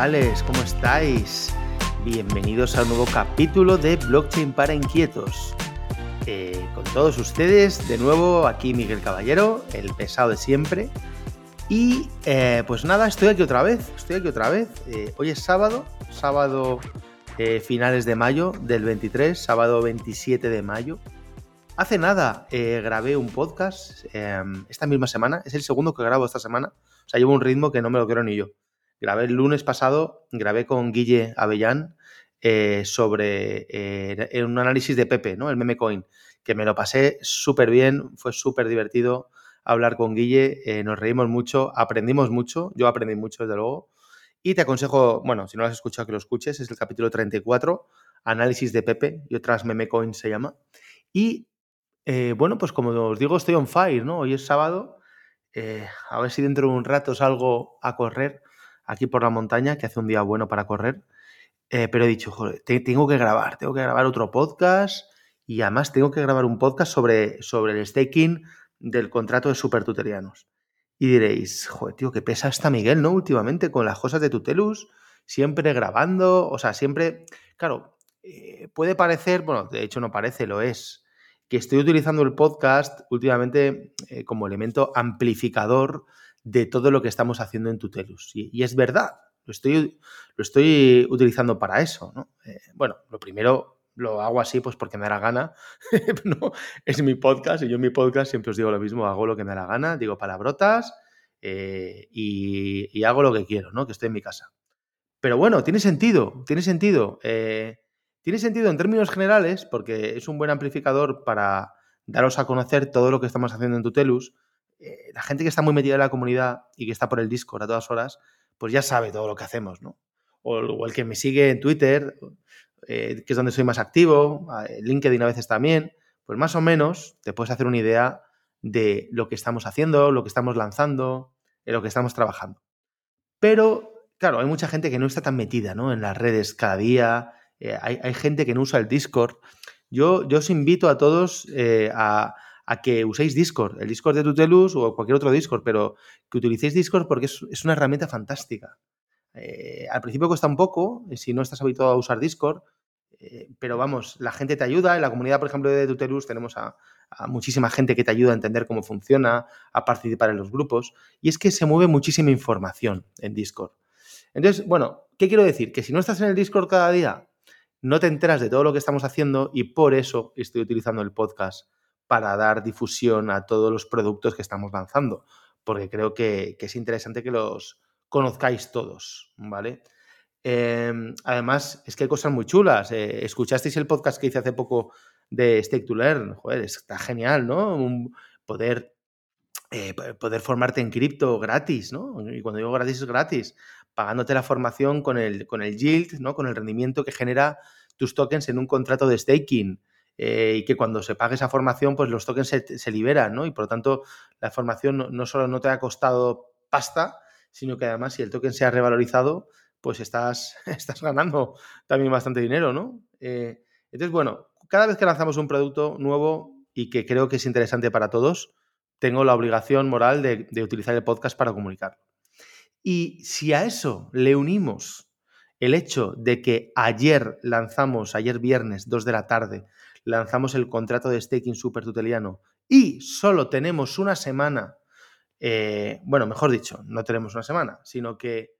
chavales? ¿Cómo estáis? Bienvenidos a un nuevo capítulo de Blockchain para Inquietos. Eh, con todos ustedes, de nuevo, aquí Miguel Caballero, el pesado de siempre. Y eh, pues nada, estoy aquí otra vez, estoy aquí otra vez. Eh, hoy es sábado, sábado finales de mayo del 23, sábado 27 de mayo. Hace nada grabé un podcast esta misma semana, es el segundo que grabo esta semana. O sea, llevo un ritmo que no me lo quiero ni yo. Grabé el lunes pasado, grabé con Guille Avellán eh, sobre eh, un análisis de Pepe, ¿no? El meme coin, que me lo pasé súper bien, fue súper divertido hablar con Guille, eh, nos reímos mucho, aprendimos mucho, yo aprendí mucho desde luego, y te aconsejo, bueno, si no lo has escuchado que lo escuches, es el capítulo 34, análisis de Pepe y otras meme coins se llama. Y bueno, pues como os digo, estoy on fire, ¿no? Hoy es sábado, a ver si dentro de un rato salgo a correr aquí por la montaña, que hace un día bueno para correr. Eh, pero he dicho, joder, tengo que grabar, tengo que grabar otro podcast y además tengo que grabar un podcast sobre, sobre el staking del contrato de supertuterianos. Y diréis, joder, tío, qué pesa está Miguel, ¿no? Últimamente con las cosas de Tutelus, siempre grabando, o sea, siempre, claro, eh, puede parecer, bueno, de hecho no parece, lo es, que estoy utilizando el podcast últimamente eh, como elemento amplificador de todo lo que estamos haciendo en Tutelus. Y, es verdad, lo estoy, lo estoy utilizando para eso. ¿no? Eh, bueno, lo primero lo hago así pues porque me da la gana. ¿no? Es mi podcast y yo en mi podcast siempre os digo lo mismo, hago lo que me da la gana, digo palabrotas eh, y, hago lo que quiero, ¿no? que estoy en mi casa. Pero bueno, tiene sentido, tiene sentido. Eh, tiene sentido en términos generales porque es un buen amplificador para daros a conocer todo lo que estamos haciendo en Tutelus eh, la gente que está muy metida en la comunidad y que está por el Discord a todas horas, pues ya sabe todo lo que hacemos, ¿no? O, el que me sigue en Twitter, eh, que es donde soy más activo, LinkedIn a veces también, pues más o menos te puedes hacer una idea de lo que estamos haciendo, lo que estamos lanzando, en lo que estamos trabajando. Pero, claro, hay mucha gente que no está tan metida ¿no? en las redes cada día, eh, hay, gente que no usa el Discord. Yo, yo os invito a todos a, a que uséis Discord, el Discord de Tutelus o cualquier otro Discord, pero que utilicéis Discord porque es, una herramienta fantástica. Eh, al principio cuesta un poco, eh, si no estás habituado a usar Discord, eh, pero vamos, la gente te ayuda. En la comunidad, por ejemplo, de Tutelus tenemos a, muchísima gente que te ayuda a entender cómo funciona, a participar en los grupos, y es que se mueve muchísima información en Discord. Entonces, bueno, ¿qué quiero decir? Que si no estás en el Discord cada día, no te enteras de todo lo que estamos haciendo y por eso estoy utilizando el podcast para dar difusión a todos los productos que estamos lanzando, porque creo que, es interesante que los conozcáis todos, ¿vale? Em, además, es que hay cosas muy chulas. Eh, ¿Escuchasteis el podcast que hice hace poco de Stake to Learn? Joder, está genial, ¿no? poder, eh, poder formarte en cripto gratis, ¿no? Y cuando digo gratis es gratis, pagándote la formación con el, con el yield, ¿no? Con el rendimiento que genera tus tokens en un contrato de staking. Eh, y que cuando se pague esa formación, pues los tokens se, liberan, ¿no? Y por lo tanto, la formación no, solo no te ha costado pasta, sino que además si el token se ha revalorizado, pues estás, estás ganando también bastante dinero, ¿no? Eh, entonces, bueno, cada vez que lanzamos un producto nuevo y que creo que es interesante para todos, tengo la obligación moral de, de utilizar el podcast para comunicarlo. Y si a eso le unimos el hecho de que ayer lanzamos, ayer viernes, 2 de la tarde, lanzamos el contrato de staking super tuteliano y solo tenemos una semana, eh, bueno, mejor dicho, no tenemos una semana, sino que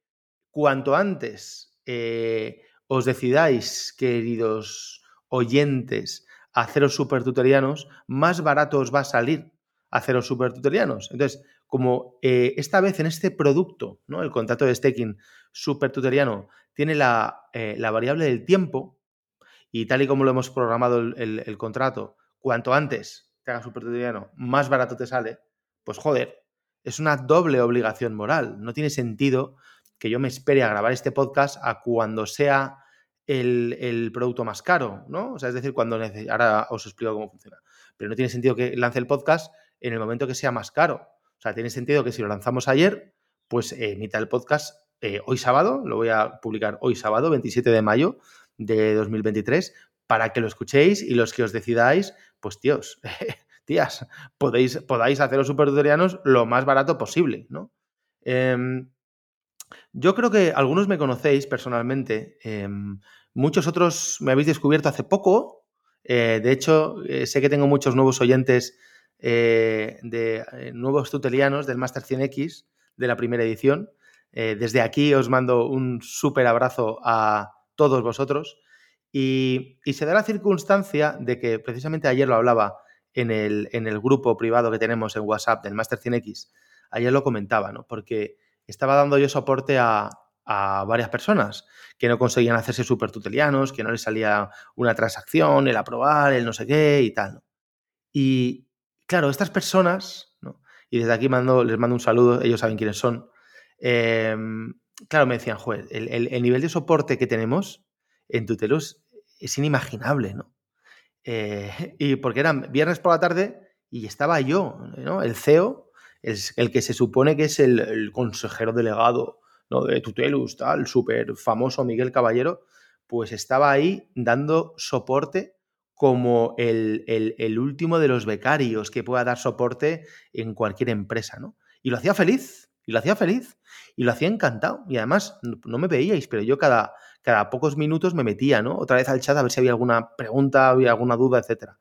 cuanto antes eh, os decidáis, queridos oyentes, haceros super tutelianos, más barato os va a salir haceros super tutelianos. Entonces, como eh, esta vez en este producto, ¿no? el contrato de staking super tuteliano, tiene la variable del tiempo, y tal y como lo hemos programado el, contrato, cuanto antes te hagas supertutoriano, más barato te sale, pues joder, es una doble obligación moral. No tiene sentido que yo me espere a grabar este podcast a cuando sea el, producto más caro, ¿no? O sea, es decir, cuando ahora os explico cómo funciona. Pero no tiene sentido que lance el podcast en el momento que sea más caro. O sea, tiene sentido que si lo lanzamos ayer, pues emita el podcast eh, hoy sábado, lo voy a publicar hoy sábado, 27 de mayo, de 2023 para que lo escuchéis y los que os decidáis, pues tíos, tías, podéis, podáis hacer los supertutorianos lo más barato posible, ¿no? Em, Yo creo que algunos me conocéis personalmente, em, muchos otros me habéis descubierto hace poco. Eh, de hecho, eh, sé que tengo muchos nuevos oyentes eh, de nuevos tutelianos del Master 100X de la primera edición. desde aquí os mando un súper abrazo a todos vosotros. Y, se da la circunstancia de que precisamente ayer lo hablaba en el, en el grupo privado que tenemos en WhatsApp del Master 100X. Ayer lo comentaba, ¿no? Porque estaba dando yo soporte a, varias personas que no conseguían hacerse super tutelianos, que no les salía una transacción, el aprobar, el no sé qué y tal. Y claro, estas personas, y desde aquí mando, les mando un saludo, ellos saben quiénes son, em, claro, me decían, joder, el, nivel de soporte que tenemos en Tutelus es inimaginable, ¿no? Eh, y porque eran viernes por la tarde y estaba yo, ¿no? El CEO el que se supone que es el, consejero delegado ¿no? de Tutelus, tal, súper famoso Miguel Caballero, pues estaba ahí dando soporte como el, último de los becarios que pueda dar soporte en cualquier empresa, ¿no? Y lo hacía feliz, y lo hacía feliz, y lo hacía encantado. Y además, no me veíais, pero yo cada, cada pocos minutos me metía, ¿no? Otra vez al chat a ver si había alguna pregunta, había alguna duda, etc.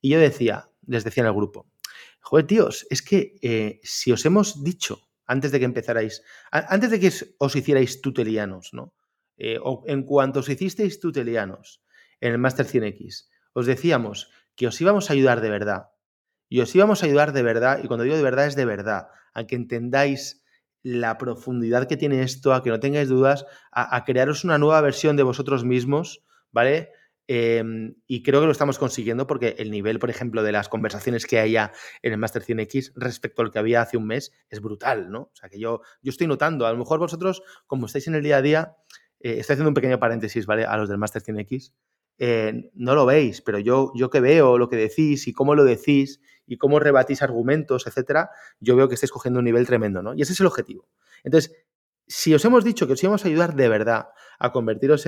Y yo decía, les decía en el grupo, Joder, tíos, es que eh, si os hemos dicho antes de que empezarais, antes de que os hicierais tutelianos, ¿no? Eh, o en cuanto os hicisteis tutelianos en el Master 100X, os decíamos que os íbamos a ayudar de verdad. Y os íbamos a ayudar de verdad, y cuando digo de verdad es de verdad, a que entendáis la profundidad que tiene esto, a que no tengáis dudas, a, crearos una nueva versión de vosotros mismos, ¿vale? Em, y creo que lo estamos consiguiendo porque el nivel, por ejemplo, de las conversaciones que haya en el Master 100X respecto al que había hace un mes es brutal, ¿no? O sea, que yo, yo estoy notando, a lo mejor vosotros, como estáis en el día a día, eh, estoy haciendo un pequeño paréntesis, ¿vale? A los del Master 100X, eh, no lo veis, pero yo, yo que veo lo que decís y cómo lo decís y cómo rebatís argumentos, etcétera, yo veo que estáis cogiendo un nivel tremendo, ¿no? Y ese es el objetivo. Entonces, si os hemos dicho que os íbamos a ayudar de verdad a convertiros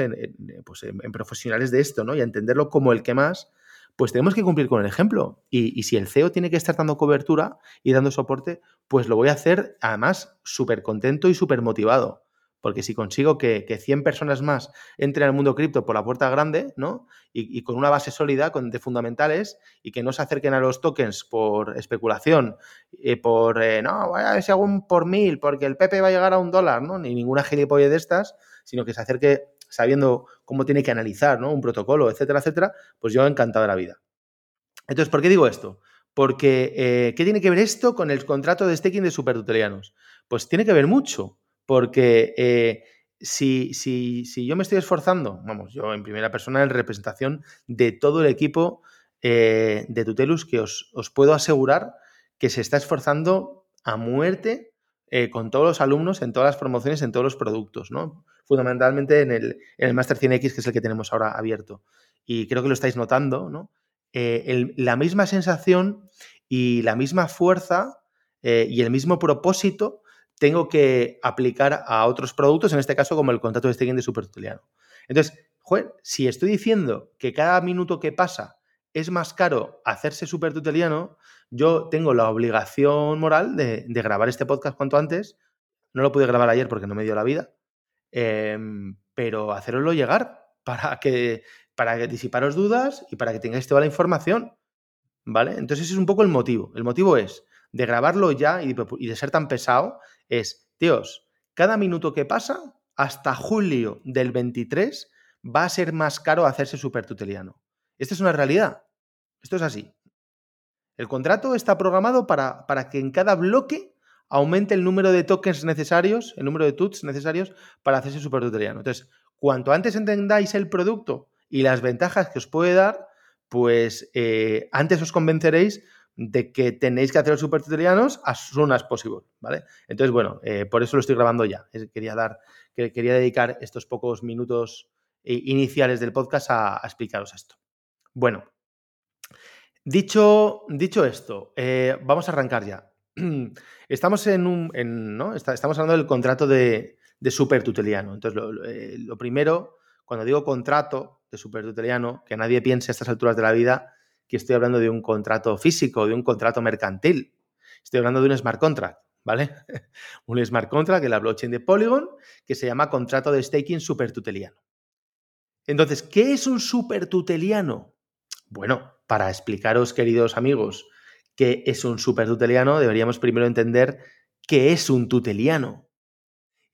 pues, en, profesionales de esto, ¿no? Y a entenderlo como el que más, pues tenemos que cumplir con el ejemplo. Y, si el CEO tiene que estar dando cobertura y dando soporte, pues lo voy a hacer además súper contento y súper motivado. Porque si consigo que, que, 100 personas más entren al mundo cripto por la puerta grande, ¿no? Y, con una base sólida con, de fundamentales y que no se acerquen a los tokens por especulación, y por, eh, no, voy a ver si hago un por mil, porque el PP va a llegar a un dólar, ¿no? Ni ninguna gilipollas de estas, sino que se acerque sabiendo cómo tiene que analizar, ¿no? Un protocolo, etcétera, etcétera, pues yo encantado de la vida. Entonces, ¿por qué digo esto? Porque, eh, ¿qué tiene que ver esto con el contrato de staking de supertutelianos? Pues tiene que ver mucho porque eh, si, si, yo me estoy esforzando, vamos, yo en primera persona en representación de todo el equipo eh, de Tutelus, que os, puedo asegurar que se está esforzando a muerte eh, con todos los alumnos en todas las promociones, en todos los productos, ¿no? Fundamentalmente en el, en el Master 100X, que es el que tenemos ahora abierto. Y creo que lo estáis notando, ¿no? la misma sensación y la misma fuerza y el mismo propósito tengo que aplicar a otros productos, en este caso como el contrato de staking de supertuteliano. Entonces, joder, si estoy diciendo que cada minuto que pasa es más caro hacerse supertuteliano, yo tengo la obligación moral de, grabar este podcast cuanto antes. No lo pude grabar ayer porque no me dio la vida, em, pero haceroslo llegar para que, para que disiparos dudas y para que tengáis toda la información. ¿Vale? Entonces ese es un poco el motivo. El motivo es de grabarlo ya y de, ser tan pesado es, tíos, cada minuto que pasa, hasta julio del 23, va a ser más caro hacerse supertuteliano. Esta es una realidad. Esto es así. El contrato está programado para, para, que en cada bloque aumente el número de tokens necesarios, el número de tuts necesarios para hacerse supertuteliano. Entonces, cuanto antes entendáis el producto y las ventajas que os puede dar, pues eh, antes os convenceréis de que tenéis que hacer los supertutelianos as soon as possible, ¿vale? Entonces, bueno, eh, por eso lo estoy grabando ya. Quería dar, quería dedicar estos pocos minutos eh, iniciales del podcast a, explicaros esto. Bueno, dicho, dicho esto, eh, vamos a arrancar ya. Estamos en un, ¿no? estamos hablando del contrato de, de supertuteliano. Entonces, lo, lo primero, cuando digo contrato de supertuteliano, que nadie piense a estas alturas de la vida que estoy hablando de un contrato físico, de un contrato mercantil. Estoy hablando de un smart contract, ¿vale? un smart contract es la blockchain de Polygon, que se llama contrato de staking supertuteliano. Entonces, ¿qué es un supertuteliano? Bueno, para explicaros, queridos amigos, qué es un supertuteliano, deberíamos primero entender qué es un tuteliano.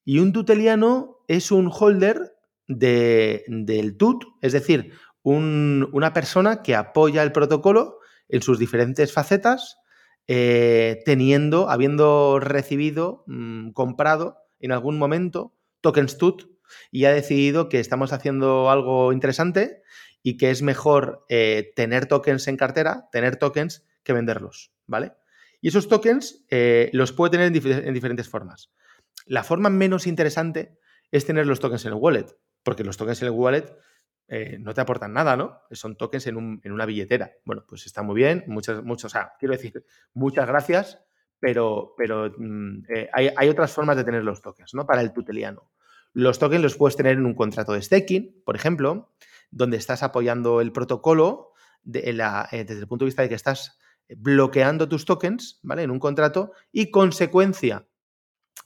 Y un tuteliano es un holder del tut, es decir, una persona que apoya el protocolo en sus diferentes facetas, eh, teniendo, habiendo recibido, mm, comprado en algún momento tokens tut y ha decidido que estamos haciendo algo interesante y que es mejor eh, tener tokens en cartera, tener tokens, que venderlos, ¿vale? Y esos tokens eh, los puede tener en, diferentes formas. La forma menos interesante es tener los tokens en el wallet, porque los tokens en el wallet eh, no te aportan nada, ¿no? Son tokens en, una billetera. Bueno, pues está muy bien, muchas, muchas, o sea, quiero decir, muchas gracias, pero, pero mm, hay, hay, otras formas de tener los tokens, ¿no? Para el tuteliano. Los tokens los puedes tener en un contrato de staking, por ejemplo, donde estás apoyando el protocolo eh, desde el punto de vista de que estás bloqueando tus tokens, ¿vale? En un contrato y consecuencia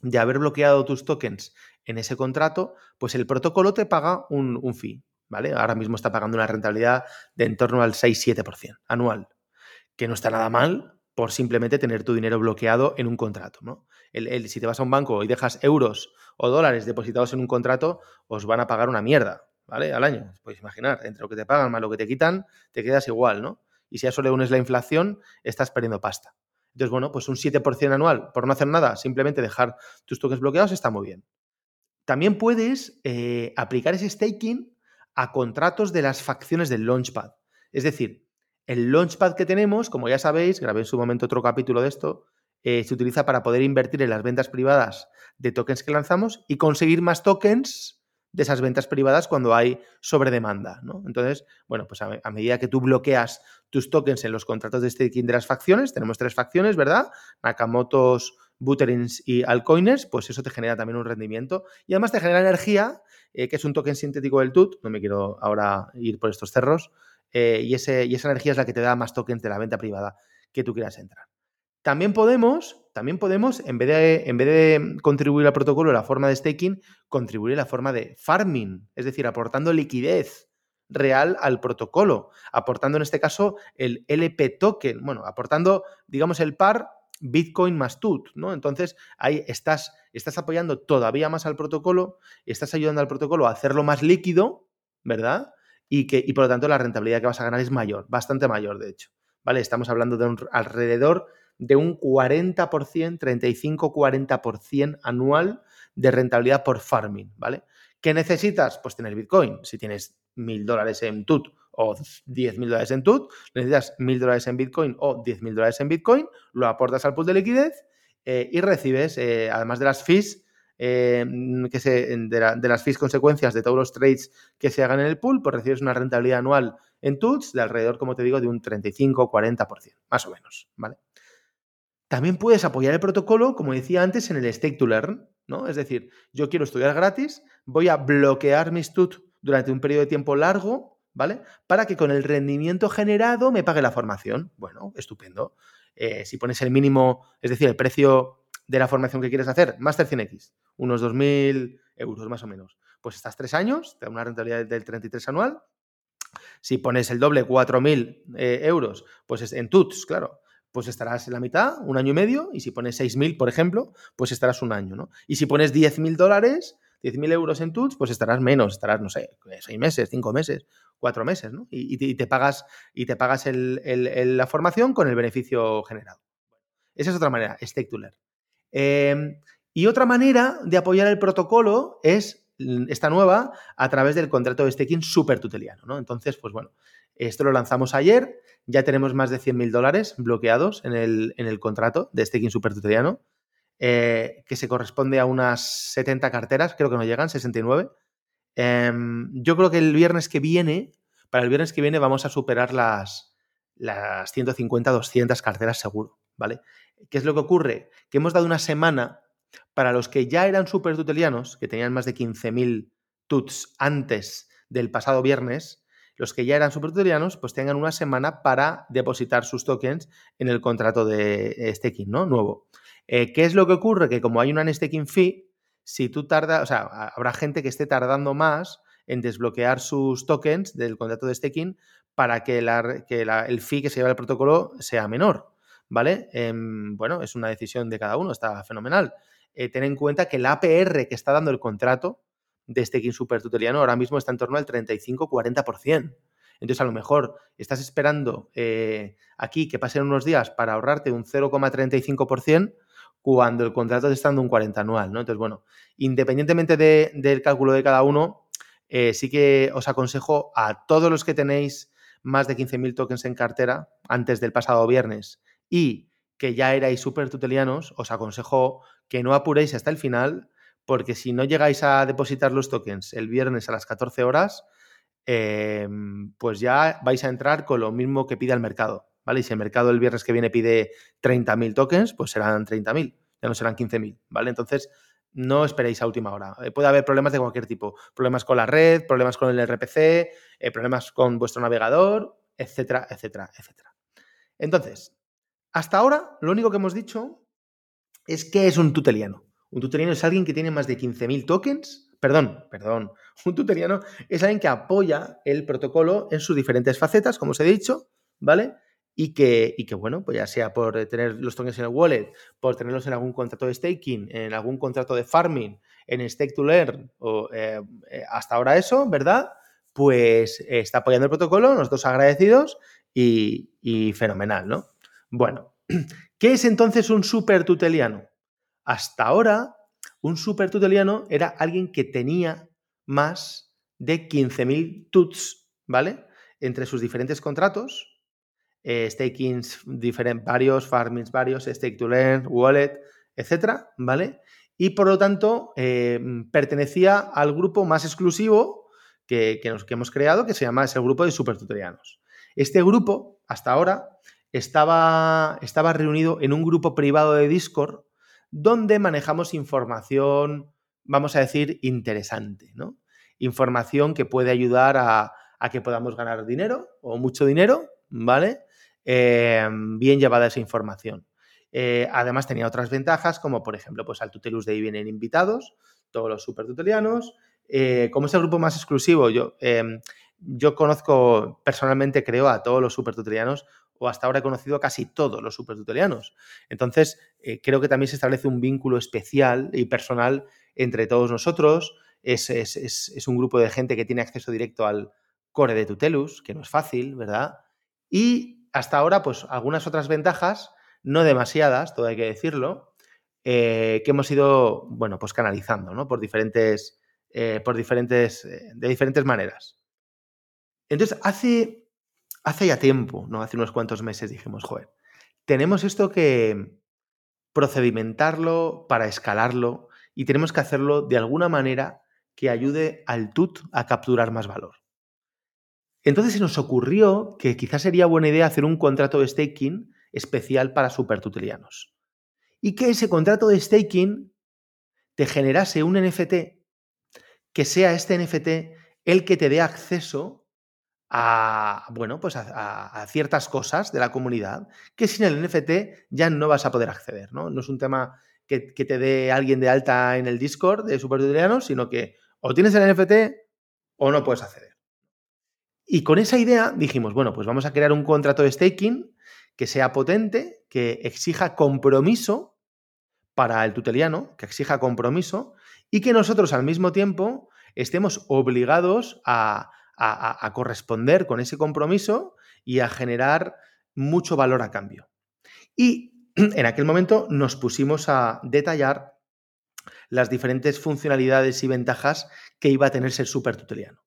de haber bloqueado tus tokens en ese contrato, pues el protocolo te paga un, un fee, ¿vale? Ahora mismo está pagando una rentabilidad de en torno al 6-7% anual, que no está nada mal por simplemente tener tu dinero bloqueado en un contrato, ¿no? El, si te vas a un banco y dejas euros o dólares depositados en un contrato, os van a pagar una mierda, ¿vale? Al año. Puedes imaginar, entre lo que te pagan más lo que te quitan, te quedas igual, ¿no? Y si a eso le unes la inflación, estás perdiendo pasta. Entonces, bueno, pues un 7% anual por no hacer nada, simplemente dejar tus toques bloqueados está muy bien. También puedes eh, aplicar ese staking a contratos de las facciones del Launchpad. Es decir, el Launchpad que tenemos, como ya sabéis, grabé en su momento otro capítulo de esto, eh, se utiliza para poder invertir en las ventas privadas de tokens que lanzamos y conseguir más tokens de esas ventas privadas cuando hay sobredemanda. ¿no? Entonces, bueno, pues a, medida que tú bloqueas tus tokens en los contratos de staking de las facciones, tenemos tres facciones, ¿verdad? Nakamotos, Butterins y Alcoiners, pues eso te genera también un rendimiento y además te genera energía, eh, que es un token sintético del TUT, no me quiero ahora ir por estos cerros, eh, y, ese, y esa energía es la que te da más tokens de la venta privada que tú quieras entrar. También podemos, también podemos, en vez, de, en vez de contribuir al protocolo de la forma de staking, contribuir en la forma de farming, es decir, aportando liquidez real al protocolo, aportando en este caso el LP token, bueno, aportando, digamos, el par Bitcoin más TUT, ¿no? Entonces, ahí estás, estás apoyando todavía más al protocolo, estás ayudando al protocolo a hacerlo más líquido, ¿verdad? Y, que, y por lo tanto la rentabilidad que vas a ganar es mayor, bastante mayor, de hecho, ¿vale? Estamos hablando de un alrededor de un 40%, 35-40% anual de rentabilidad por farming, ¿vale? ¿Qué necesitas? Pues tener Bitcoin. Si tienes mil dólares en TUT o 10 mil dólares en TUT, necesitas mil dólares en Bitcoin o 10 mil dólares en Bitcoin, lo aportas al pool de liquidez eh, y recibes, eh, además de las fees, eh, que se, de, de, las fees consecuencias de todos los trades que se hagan en el pool, pues recibes una rentabilidad anual en TUTs de alrededor, como te digo, de un 35-40%, más o menos, ¿vale? También puedes apoyar el protocolo, como decía antes, en el stake to learn, ¿no? Es decir, yo quiero estudiar gratis, voy a bloquear mis TUT durante un periodo de tiempo largo, ¿vale? Para que con el rendimiento generado me pague la formación. Bueno, estupendo. Eh, si pones el mínimo, es decir, el precio de la formación que quieres hacer, Master 100X, unos 2.000 euros más o menos. Pues estás tres años, te da una rentabilidad del 33 anual. Si pones el doble, 4.000 eh, euros, pues es en TUTs, claro, pues estarás en la mitad, un año y medio, y si pones 6.000, por ejemplo, pues estarás un año, ¿no? Y si pones 10.000 dólares, 10.000 euros en TUTS, pues estarás menos, estarás, no sé, seis meses, cinco meses, cuatro meses, ¿no? Y, te, pagas, y te pagas la formación con el beneficio generado. Esa es otra manera, stake to learn. Em, y otra manera de apoyar el protocolo es esta nueva a través del contrato de staking super tuteliano, ¿no? Entonces, pues bueno, esto lo lanzamos ayer, ya tenemos más de 100.000 dólares bloqueados en el, en el, contrato de staking supertuteliano, eh, que se corresponde a unas 70 carteras, creo que no llegan, 69. Em, yo creo que el viernes que viene, para el viernes que viene vamos a superar las, las 150, 200 carteras seguro, ¿vale? ¿Qué es lo que ocurre? Que hemos dado una semana para los que ya eran supertutelianos, que tenían más de 15.000 tuts antes del pasado viernes, los que ya eran supertutelianos, pues tengan una semana para depositar sus tokens en el contrato de eh, staking, ¿no? Nuevo. Eh, ¿Qué es lo que ocurre? Que como hay una unstaking fee, si tú tardas, o sea, habrá gente que esté tardando más en desbloquear sus tokens del contrato de staking para que, el fee que se lleva el protocolo sea menor, ¿vale? Em, bueno, es una decisión de cada uno, está fenomenal. Eh, ten en cuenta que el APR que está dando el contrato de staking super tuteliano ahora mismo está en torno al 35-40%. Entonces, a lo mejor estás esperando eh, aquí que pasen unos días para ahorrarte un 0,35% cuando el contrato está dando un 40 anual, ¿no? Entonces, bueno, independientemente del cálculo de cada uno, eh, sí que os aconsejo a todos los que tenéis más de 15.000 tokens en cartera antes del pasado viernes y que ya erais súper tutelianos, os aconsejo que no apuréis hasta el final, porque si no llegáis a depositar los tokens el viernes a las 14 horas, em, pues ya vais a entrar con lo mismo que pide el mercado, ¿vale? Y si el mercado el viernes que viene pide 30.000 tokens, pues serán 30.000, ya no serán 15.000, ¿vale? Entonces, no esperéis a última hora. Eh, puede haber problemas de cualquier tipo, problemas con la red, problemas con el RPC, eh, problemas con vuestro navegador, etcétera, etcétera, etcétera. Entonces, hasta ahora, lo único que hemos dicho es que es un tuteliano. Un tuteliano es alguien que tiene más de 15.000 tokens. Perdón, perdón. Un tuteliano es alguien que apoya el protocolo en sus diferentes facetas, como os he dicho, ¿vale? Y que, y que, bueno, pues ya sea por tener los tokens en el wallet, por tenerlos en algún contrato de staking, en algún contrato de farming, en stake to learn, o eh, eh, hasta ahora eso, ¿verdad? Pues está apoyando el protocolo, nosotros agradecidos y, y fenomenal, ¿no? Bueno, ¿qué es entonces un super tuteliano? Hasta ahora, un super tuteliano era alguien que tenía más de 15.000 tuts, ¿vale? Entre sus diferentes contratos, eh, stakings varios, farmings varios, stake to learn, wallet, etcétera, ¿vale? Y por lo tanto, eh, pertenecía al grupo más exclusivo que, nos, que hemos creado, que se llama, es el grupo de super tutelianos. Este grupo, hasta ahora, estaba, estaba reunido en un grupo privado de Discord donde manejamos información, vamos a decir, interesante, ¿no? Información que puede ayudar a, que podamos ganar dinero o mucho dinero, ¿vale? Eh, bien llevada esa información. Eh, además tenía otras ventajas, como por ejemplo, pues al Tutelus de ahí vienen invitados, todos los super tutelianos. Eh, como es el grupo más exclusivo, yo, yo conozco personalmente, creo, a todos los super tutelianos o hasta ahora he conocido a casi todos los supertutelianos. Entonces, eh, creo que también se establece un vínculo especial y personal entre todos nosotros. Es, es, un grupo de gente que tiene acceso directo al core de Tutelus, que no es fácil, ¿verdad? Y hasta ahora, pues algunas otras ventajas, no demasiadas, todo hay que decirlo, eh, que hemos ido, bueno, pues canalizando, ¿no? Por diferentes, eh, por diferentes, de diferentes maneras. Entonces, hace hace ya tiempo, ¿no? Hace unos cuantos meses dijimos, joder, tenemos esto que procedimentarlo para escalarlo y tenemos que hacerlo de alguna manera que ayude al TUT a capturar más valor. Entonces se nos ocurrió que quizás sería buena idea hacer un contrato de staking especial para supertutelianos. Y que ese contrato de staking te generase un NFT que sea este NFT el que te dé acceso a, bueno, pues a, ciertas cosas de la comunidad que sin el NFT ya no vas a poder acceder, ¿no? No es un tema que, te dé alguien de alta en el Discord de Supertutelianos, sino que o tienes el NFT o no puedes acceder. Y con esa idea dijimos, bueno, pues vamos a crear un contrato de staking que sea potente, que exija compromiso para el tuteliano, que exija compromiso y que nosotros al mismo tiempo estemos obligados a, corresponder con ese compromiso y a generar mucho valor a cambio. Y en aquel momento nos pusimos a detallar las diferentes funcionalidades y ventajas que iba a tener ser super tuteliano.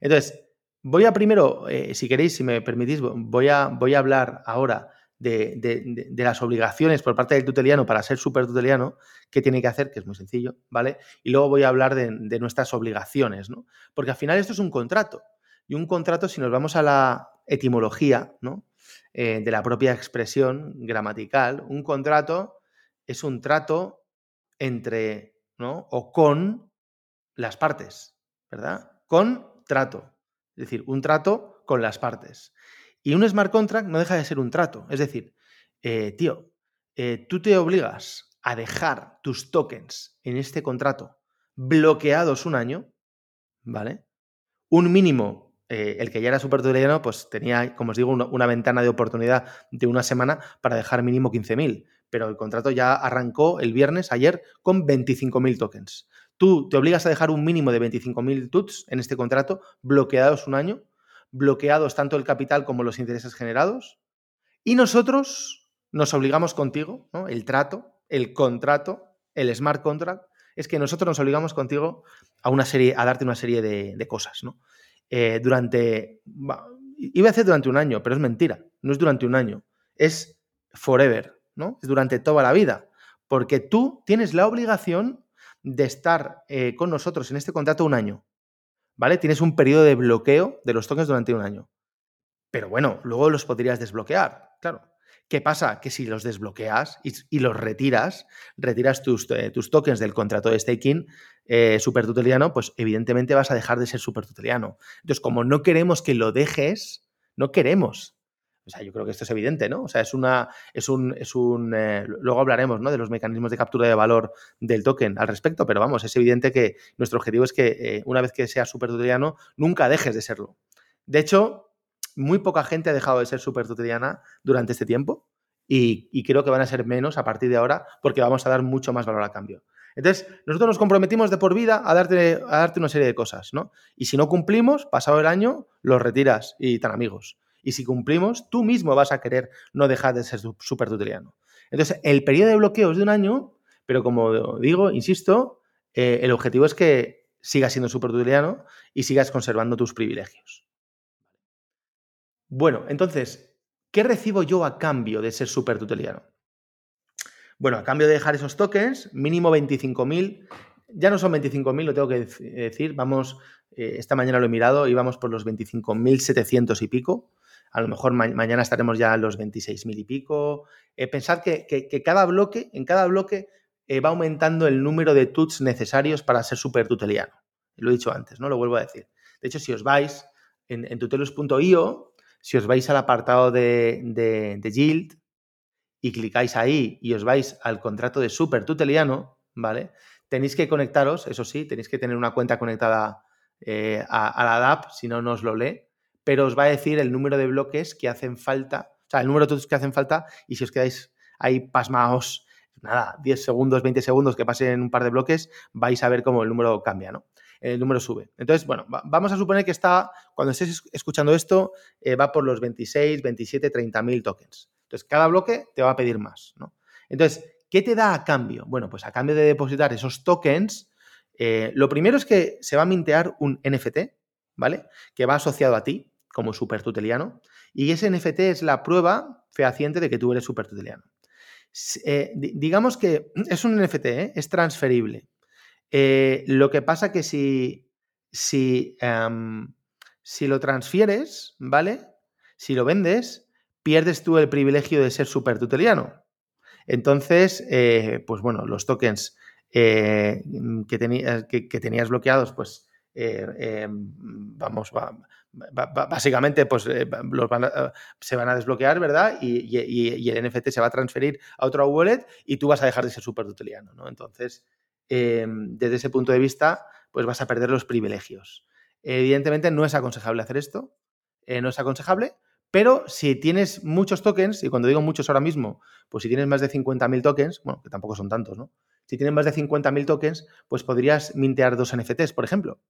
Entonces, voy a primero, eh, si queréis, si me permitís, voy a, voy a hablar ahora de, las obligaciones por parte del tuteliano para ser super tuteliano, qué tiene que hacer, que es muy sencillo, ¿vale? Y luego voy a hablar de, nuestras obligaciones, ¿no? Porque al final esto es un contrato. Y un contrato, si nos vamos a la etimología, ¿no? Eh, de la propia expresión gramatical, un contrato es un trato entre, ¿no? O con las partes, ¿verdad? Con trato. Es decir, un trato con las partes. Y un smart contract no deja de ser un trato. Es decir, eh, tío, eh, tú te obligas a dejar tus tokens en este contrato bloqueados un año, ¿vale? Un mínimo, eh, el que ya era súper tuteliano, pues tenía, como os digo, una, ventana de oportunidad de una semana para dejar mínimo 15.000, pero el contrato ya arrancó el viernes, ayer, con 25.000 tokens. Tú te obligas a dejar un mínimo de 25.000 tuts en este contrato, bloqueados un año, bloqueados tanto el capital como los intereses generados, y nosotros nos obligamos contigo, ¿no? el trato, el contrato, el smart contract, es que nosotros nos obligamos contigo a una serie, a darte una serie de, cosas, ¿no? Eh, durante, iba a decir durante un año, pero es mentira, no es durante un año, es forever, ¿no? Es durante toda la vida, porque tú tienes la obligación de estar eh, con nosotros en este contrato un año, ¿vale? Tienes un periodo de bloqueo de los tokens durante un año. Pero bueno, luego los podrías desbloquear, claro. ¿Qué pasa? Que si los desbloqueas y, los retiras, retiras tus, eh, tus, tokens del contrato de staking eh, supertuteliano, pues evidentemente vas a dejar de ser supertuteliano. Entonces, como no queremos que lo dejes, no queremos. O sea, yo creo que esto es evidente, ¿no? O sea, es una, es un, es un, eh, luego hablaremos, ¿no? De los mecanismos de captura de valor del token al respecto, pero vamos, es evidente que nuestro objetivo es que eh, una vez que seas supertuteliano, nunca dejes de serlo. De hecho, muy poca gente ha dejado de ser súper tuteliana durante este tiempo y, creo que van a ser menos a partir de ahora porque vamos a dar mucho más valor a cambio. Entonces, nosotros nos comprometimos de por vida a darte, a darte una serie de cosas, ¿no? Y si no cumplimos, pasado el año, los retiras y tan amigos. Y si cumplimos, tú mismo vas a querer no dejar de ser súper tuteliano. Entonces, el periodo de bloqueo es de un año, pero como digo, insisto, eh, el objetivo es que sigas siendo súper tuteliano y sigas conservando tus privilegios. Bueno, entonces, ¿qué recibo yo a cambio de ser súper tuteliano? Bueno, a cambio de dejar esos tokens, mínimo 25.000, ya no son 25.000, lo tengo que decir, vamos, eh, esta mañana lo he mirado y vamos por los 25.700 y pico. A lo mejor mañana estaremos ya en los 26.000 y pico. Eh, pensad que, cada bloque, en cada bloque, eh, va aumentando el número de tuts necesarios para ser súper tuteliano. Lo he dicho antes, ¿no? Lo vuelvo a decir. De hecho, si os vais en, en si os vais al apartado de, Yield y clicáis ahí y os vais al contrato de super tuteliano, ¿vale? Tenéis que conectaros, eso sí, tenéis que tener una cuenta conectada eh, a, la DAP, si no, no os lo lee, pero os va a decir el número de bloques que hacen falta, o sea, el número de tuts que hacen falta y si os quedáis ahí pasmaos, nada, 10 segundos, 20 segundos que pasen un par de bloques, vais a ver cómo el número cambia, ¿no? el número sube. Entonces, bueno, vamos a suponer que está, cuando estés escuchando esto, eh, va por los 26, 27, 30 mil tokens. Entonces, cada bloque te va a pedir más, ¿no? Entonces, ¿qué te da a cambio? Bueno, pues a cambio de depositar esos tokens, eh, lo primero es que se va a mintear un NFT, ¿vale? Que va asociado a ti como super tuteliano. Y ese NFT es la prueba fehaciente de que tú eres super tuteliano. Eh, digamos que es un NFT, es transferible. Eh, lo que pasa que si, si, em, si lo transfieres, ¿vale? Si lo vendes, pierdes tú el privilegio de ser super tuteliano. Entonces, eh, pues bueno, los tokens eh, que, que, tenías bloqueados, pues em, vamos, básicamente pues, se van a desbloquear, ¿verdad? Y, el NFT se va a transferir a otro wallet y tú vas a dejar de ser super tuteliano, ¿no? Entonces, Em, desde ese punto de vista, pues vas a perder los privilegios. Evidentemente no es aconsejable hacer esto, eh, no es aconsejable, pero si tienes muchos tokens, y cuando digo muchos ahora mismo, pues si tienes más de 50.000 tokens, bueno, que tampoco son tantos, ¿no? Si tienes más de 50.000 tokens, pues podrías mintear dos NFTs, por ejemplo.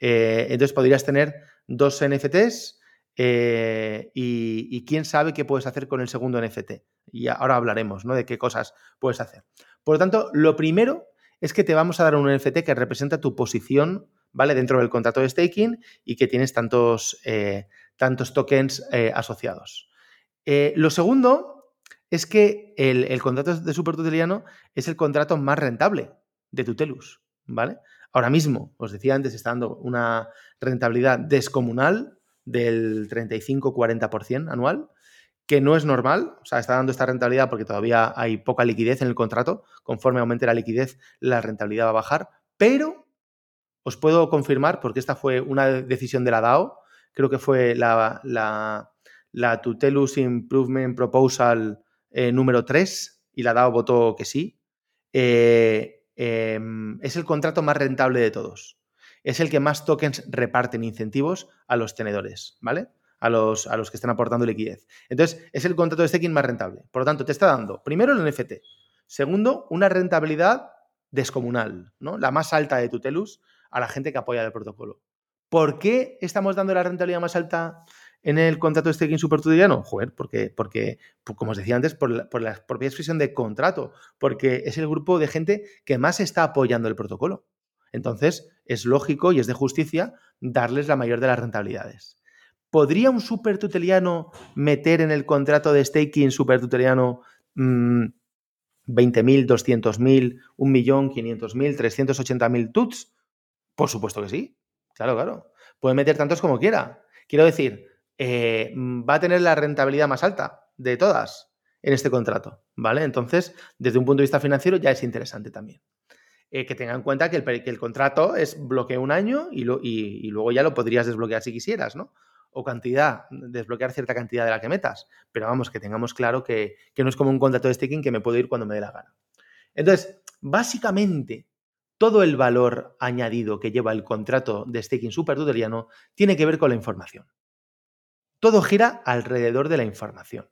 Eh, entonces podrías tener dos NFTs eh, y, quién sabe qué puedes hacer con el segundo NFT. Y ahora hablaremos ¿no? de qué cosas puedes hacer. Por lo tanto, lo primero es que te vamos a dar un NFT que representa tu posición, ¿vale? Dentro del contrato de staking y que tienes tantos, eh, tantos tokens asociados. Lo segundo es que el, contrato de supertuteliano es el contrato más rentable de Tutelus, ¿vale? Ahora mismo, os decía antes, está dando una rentabilidad descomunal del 35-40% anual que no es normal, o sea, está dando esta rentabilidad porque todavía hay poca liquidez en el contrato, conforme aumente la liquidez, la rentabilidad va a bajar, pero os puedo confirmar, porque esta fue una decisión de la DAO, creo que fue la, Tutelus Improvement Proposal eh, número 3, y la DAO votó que sí, eh, em, es el contrato más rentable de todos. Es el que más tokens reparten incentivos a los tenedores, ¿vale? A los, a los que están aportando liquidez. Entonces, es el contrato de staking más rentable. Por lo tanto, te está dando, primero, el NFT. Segundo, una rentabilidad descomunal, ¿no? La más alta de Tutelus a la gente que apoya el protocolo. ¿Por qué estamos dando la rentabilidad más alta en el contrato de staking supertutoriano? Joder, porque, porque pues, como os decía antes, por la, propia expresión de contrato, porque es el grupo de gente que más está apoyando el protocolo. Entonces, es lógico y es de justicia darles la mayor de las rentabilidades. ¿Podría un supertuteliano meter en el contrato de staking supertuteliano mmm, 20.000, 200.000, 1.500.000, 380.000 tuts? Por supuesto que sí. Claro, claro. Puede meter tantos como quiera. Quiero decir, eh, va a tener la rentabilidad más alta de todas en este contrato, ¿vale? Entonces, desde un punto de vista financiero ya es interesante también. Eh, que tenga en cuenta que el, contrato es bloqueo un año y, luego ya lo podrías desbloquear si quisieras, ¿no? O cantidad, desbloquear cierta cantidad de la que metas. Pero vamos, que tengamos claro que, no es como un contrato de staking que me puedo ir cuando me dé la gana. Entonces, básicamente, todo el valor añadido que lleva el contrato de staking supertutoriano tiene que ver con la información. Todo gira alrededor de la información.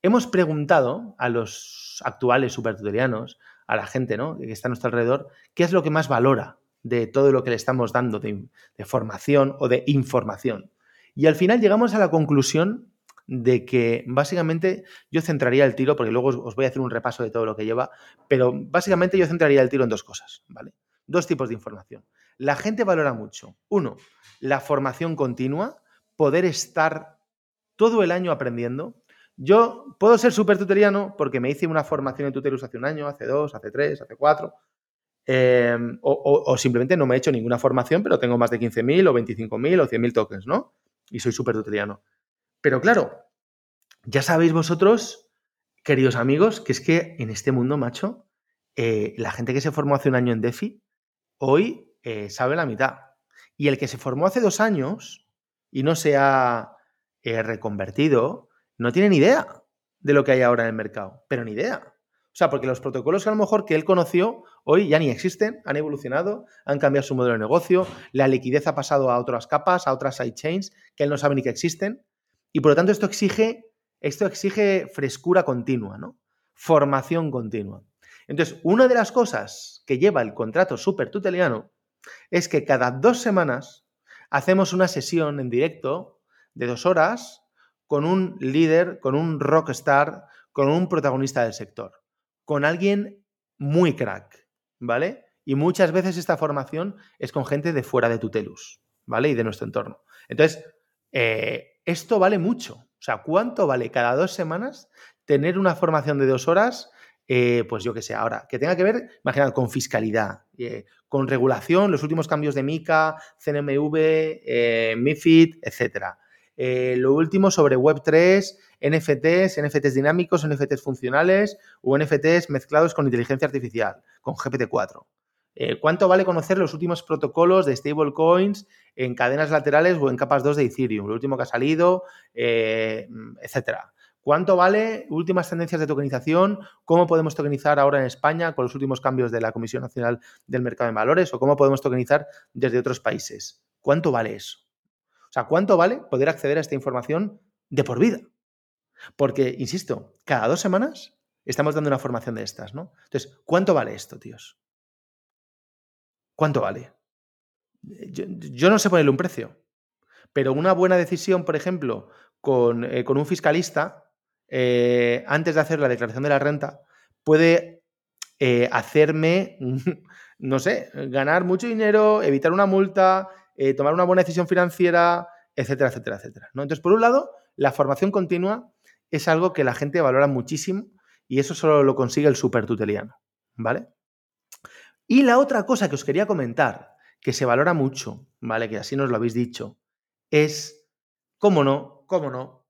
Hemos preguntado a los actuales supertutorianos, a la gente ¿no? que está a nuestro alrededor, qué es lo que más valora de todo lo que le estamos dando de, de formación o de información. Y al final llegamos a la conclusión de que básicamente yo centraría el tiro, porque luego os voy a hacer un repaso de todo lo que lleva, pero básicamente yo centraría el tiro en dos cosas, ¿vale? Dos tipos de información. La gente valora mucho, uno, la formación continua, poder estar todo el año aprendiendo. Yo puedo ser súper tutoriano porque me hice una formación en Tutelus hace un año, hace dos, hace tres, hace cuatro, em, o, simplemente no me he hecho ninguna formación, pero tengo más de 15.000 o 25.000 o 100.000 tokens, ¿no? Y soy súper tutoriano. Pero claro, ya sabéis vosotros, queridos amigos, que es que en este mundo, macho, eh, la gente que se formó hace un año en DeFi, hoy eh, sabe la mitad. Y el que se formó hace dos años y no se ha reconvertido, no tiene ni idea de lo que hay ahora en el mercado, pero ni idea. O sea, porque los protocolos que a lo mejor que él conoció hoy ya ni existen, han evolucionado, han cambiado su modelo de negocio, la liquidez ha pasado a otras capas, a otras sidechains que él no sabe ni que existen. Y por lo tanto, esto exige, esto exige frescura continua, ¿no? Formación continua. Entonces, una de las cosas que lleva el contrato super tuteliano es que cada dos semanas hacemos una sesión en directo de dos horas con un líder, con un rockstar, con un protagonista del sector, con alguien muy crack, ¿vale? Y muchas veces esta formación es con gente de fuera de Tutelus, ¿vale? Y de nuestro entorno. Entonces, eh, esto vale mucho. O sea, ¿cuánto vale cada dos semanas tener una formación de dos horas? Eh, pues yo que sé, ahora, que tenga que ver, imagínate, con fiscalidad, eh, con regulación, los últimos cambios de MICA, CNMV, MIFID, etc. lo último sobre Web3, NFTs, NFTs dinámicos, NFTs funcionales o NFTs mezclados con inteligencia artificial, con GPT-4. Eh, ¿Cuánto vale conocer los últimos protocolos de stablecoins en cadenas laterales o en capas 2 de Ethereum, lo último que ha salido, eh, etcétera? ¿Cuánto vale últimas tendencias de tokenización? ¿Cómo podemos tokenizar ahora en España con los últimos cambios de la Comisión Nacional del Mercado de Valores? ¿O cómo podemos tokenizar desde otros países? ¿Cuánto vale eso? Sea, ¿cuánto vale poder acceder a esta información de por vida? Porque, insisto, cada dos semanas estamos dando una formación de estas, ¿no? Entonces, ¿cuánto vale esto, tíos? ¿Cuánto vale? Yo, no sé ponerle un precio, pero una buena decisión, por ejemplo, con, eh, un fiscalista, eh, antes de hacer la declaración de la renta, puede eh, hacerme, no sé, ganar mucho dinero, evitar una multa, tomar una buena decisión financiera, etcétera, etcétera, etcétera. ¿no? Entonces, por un lado, la formación continua es algo que la gente valora muchísimo y eso solo lo consigue el supertuteliano, ¿vale? Y la otra cosa que os quería comentar, que se valora mucho, ¿vale? Que así nos lo habéis dicho, es, cómo no, cómo no,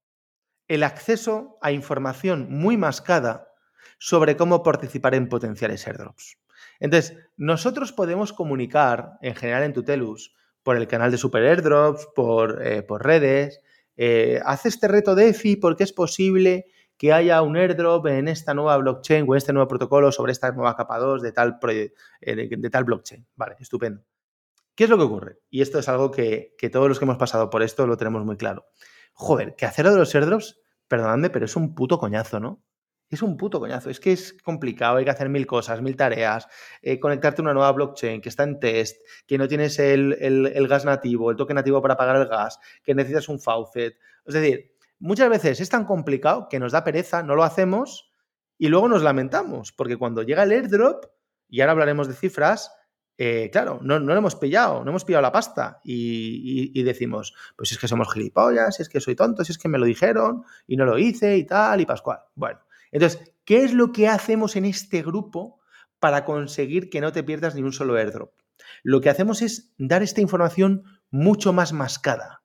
el acceso a información muy mascada sobre cómo participar en potenciales airdrops. Entonces, nosotros podemos comunicar en general en Tutelus por el canal de Super Airdrops, por, eh, por redes, eh, haz este reto de EFI porque es posible que haya un airdrop en esta nueva blockchain o en este nuevo protocolo sobre esta nueva capa 2 de tal, eh, de, tal blockchain. Vale, estupendo. ¿Qué es lo que ocurre? Y esto es algo que, que, todos los que hemos pasado por esto lo tenemos muy claro. Joder, que hacerlo de los airdrops, perdonadme, pero es un puto coñazo, ¿no? Es un puto coñazo. Es que es complicado, hay que hacer mil cosas, mil tareas, eh, conectarte a una nueva blockchain que está en test, que no tienes el, gas nativo, el toque nativo para pagar el gas, que necesitas un faucet. Es decir, muchas veces es tan complicado que nos da pereza, no lo hacemos y luego nos lamentamos, porque cuando llega el airdrop, y ahora hablaremos de cifras, eh, claro, no, no, lo hemos pillado, no hemos pillado la pasta y, y, decimos, pues es que somos gilipollas, es que soy tonto, si es que me lo dijeron y no lo hice y tal y pascual. Bueno, entonces, ¿qué es lo que hacemos en este grupo para conseguir que no te pierdas ni un solo airdrop? Lo que hacemos es dar esta información mucho más mascada,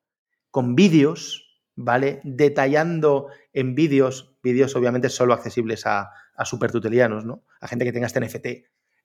con vídeos, ¿vale? Detallando en vídeos, vídeos obviamente solo accesibles a, a supertutelianos, ¿no? A gente que tenga este NFT.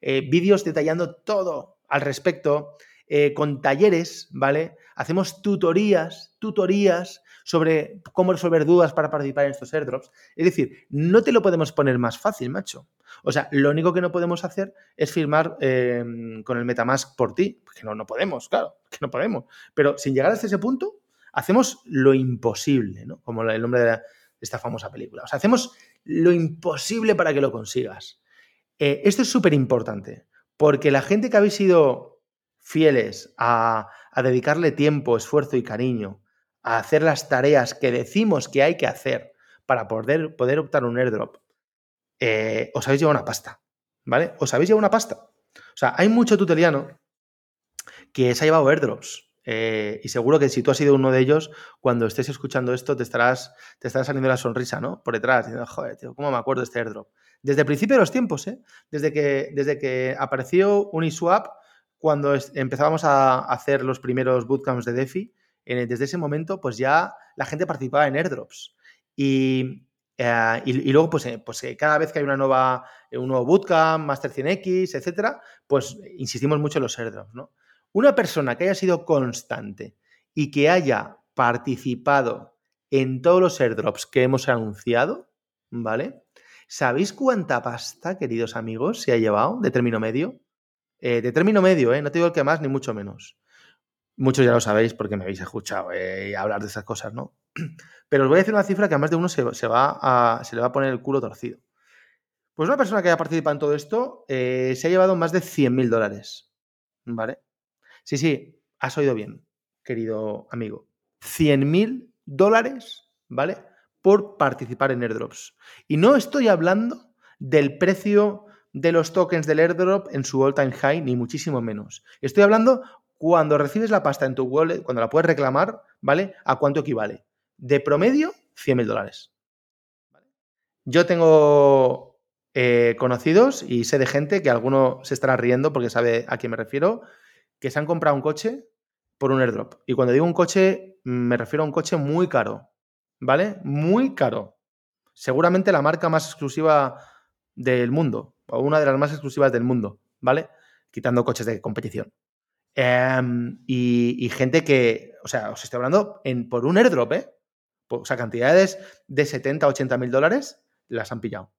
Eh, vídeos detallando todo al respecto, eh, con talleres, ¿vale? Hacemos tutorías, tutorías sobre cómo resolver dudas para participar en estos airdrops. Es decir, no te lo podemos poner más fácil, macho. O sea, lo único que no podemos hacer es firmar em, con el Metamask por ti, porque no, no podemos, claro, que no podemos. Pero sin llegar hasta ese punto, hacemos lo imposible, ¿no? Como el nombre de, esta famosa película. O sea, hacemos lo imposible para que lo consigas. Eh, esto es súper importante, porque la gente que habéis sido fieles a, a dedicarle tiempo, esfuerzo y cariño a hacer las tareas que decimos que hay que hacer para poder, poder optar un airdrop, eh, os habéis llevado una pasta, ¿vale? Os habéis llevado una pasta. O sea, hay mucho tuteliano que se ha llevado airdrops. Eh, y seguro que si tú has sido uno de ellos, cuando estés escuchando esto, te estarás, te estará saliendo la sonrisa, ¿no? Por detrás, diciendo, joder, tío, ¿cómo me acuerdo de este airdrop? Desde el principio de los tiempos, ¿eh? Desde que, desde que apareció Uniswap, cuando empezábamos a hacer los primeros bootcamps de DeFi, desde ese momento, pues ya la gente participaba en airdrops. Y, eh, y, luego, pues, eh, pues eh, cada vez que hay una nueva, un nuevo bootcamp, Master 100X, etcétera, pues insistimos mucho en los airdrops, ¿no? Una persona que haya sido constante y que haya participado en todos los airdrops que hemos anunciado, ¿vale? ¿Sabéis cuánta pasta, queridos amigos, se ha llevado de término medio? de término medio, ¿eh? No te digo el que más ni mucho menos. Muchos ya lo sabéis porque me habéis escuchado eh, hablar de esas cosas, ¿no? Pero os voy a decir una cifra que a más de uno se, va a, se le va a poner el culo torcido. Pues una persona que haya participado en todo esto eh, se ha llevado más de 100.000 dólares. ¿Vale? Sí, sí, has oído bien, querido amigo. 100.000 dólares, ¿vale? Por participar en airdrops. Y no estoy hablando del precio de los tokens del airdrop en su all time high, ni muchísimo menos. Estoy hablando cuando recibes la pasta en tu wallet, cuando la puedes reclamar, ¿vale? ¿A cuánto equivale? De promedio, 100 mil dólares. Yo tengo eh, conocidos y sé de gente que alguno se estará riendo porque sabe a quién me refiero, que se han comprado un coche por un airdrop. Y cuando digo un coche, me refiero a un coche muy caro, ¿vale? Muy caro. Seguramente la marca más exclusiva del mundo, o una de las más exclusivas del mundo, ¿vale? Quitando coches de competición. Em, y, gente que, o sea, os estoy hablando en, por un airdrop, ¿eh? O sea, cantidades de 70, 80 mil dólares las han pillado.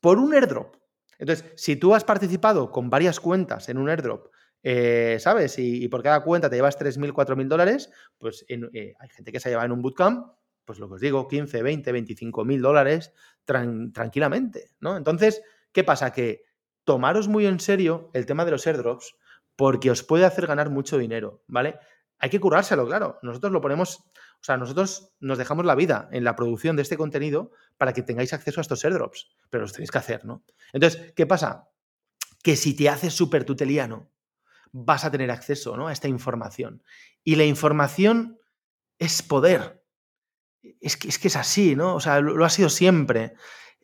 Por un airdrop. Entonces, si tú has participado con varias cuentas en un airdrop, eh, ¿sabes? Y, por cada cuenta te llevas 3.000, 4.000 dólares, pues eh, hay gente que se lleva en un bootcamp, pues lo que os digo, 15, 20, 25 mil dólares tranquilamente, ¿no? Entonces, ¿qué pasa? Que tomaros muy en serio el tema de los airdrops, porque os puede hacer ganar mucho dinero, ¿vale? Hay que currárselo, claro. Nosotros lo ponemos, o sea, nosotros nos dejamos la vida en la producción de este contenido para que tengáis acceso a estos airdrops, pero los tenéis que hacer, ¿no? Entonces, ¿qué pasa? Que si te haces súper tuteliano, vas a tener acceso ¿no? a esta información. Y la información es poder. Es que, es es así, ¿no? O sea, lo, ha sido siempre.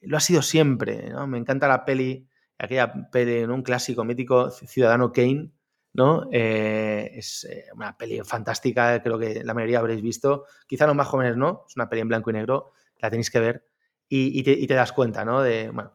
Lo ha sido siempre, ¿no? Me encanta la peli, aquella peli, un clásico mítico, Ciudadano Kane, ¿no? Eh, es eh, una peli fantástica, creo que la mayoría habréis visto. Quizá los más jóvenes no, es una peli en blanco y negro, la tenéis que ver. Y, te, das cuenta, ¿no? De, bueno,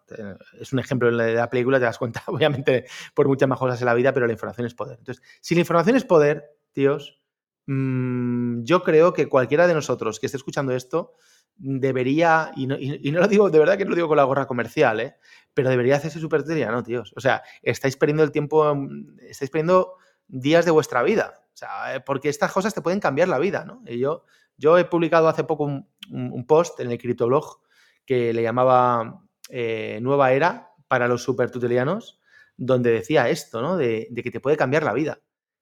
es un ejemplo de la película, te das cuenta, obviamente, por muchas más cosas en la vida, pero la información es poder. Entonces, si la información es poder, tíos, mm, yo creo que cualquiera de nosotros que esté escuchando esto debería, y no, lo digo, de verdad que no lo digo con la gorra comercial, ¿eh? pero debería hacerse super no, tíos. O sea, estáis perdiendo el tiempo, estáis perdiendo días de vuestra vida. O sea, eh, porque estas cosas te pueden cambiar la vida, ¿no? Y yo, yo he publicado hace poco un, post en el criptoblog que le llamaba eh, Nueva Era para los super tutelianos, donde decía esto, ¿no? De, de, que te puede cambiar la vida.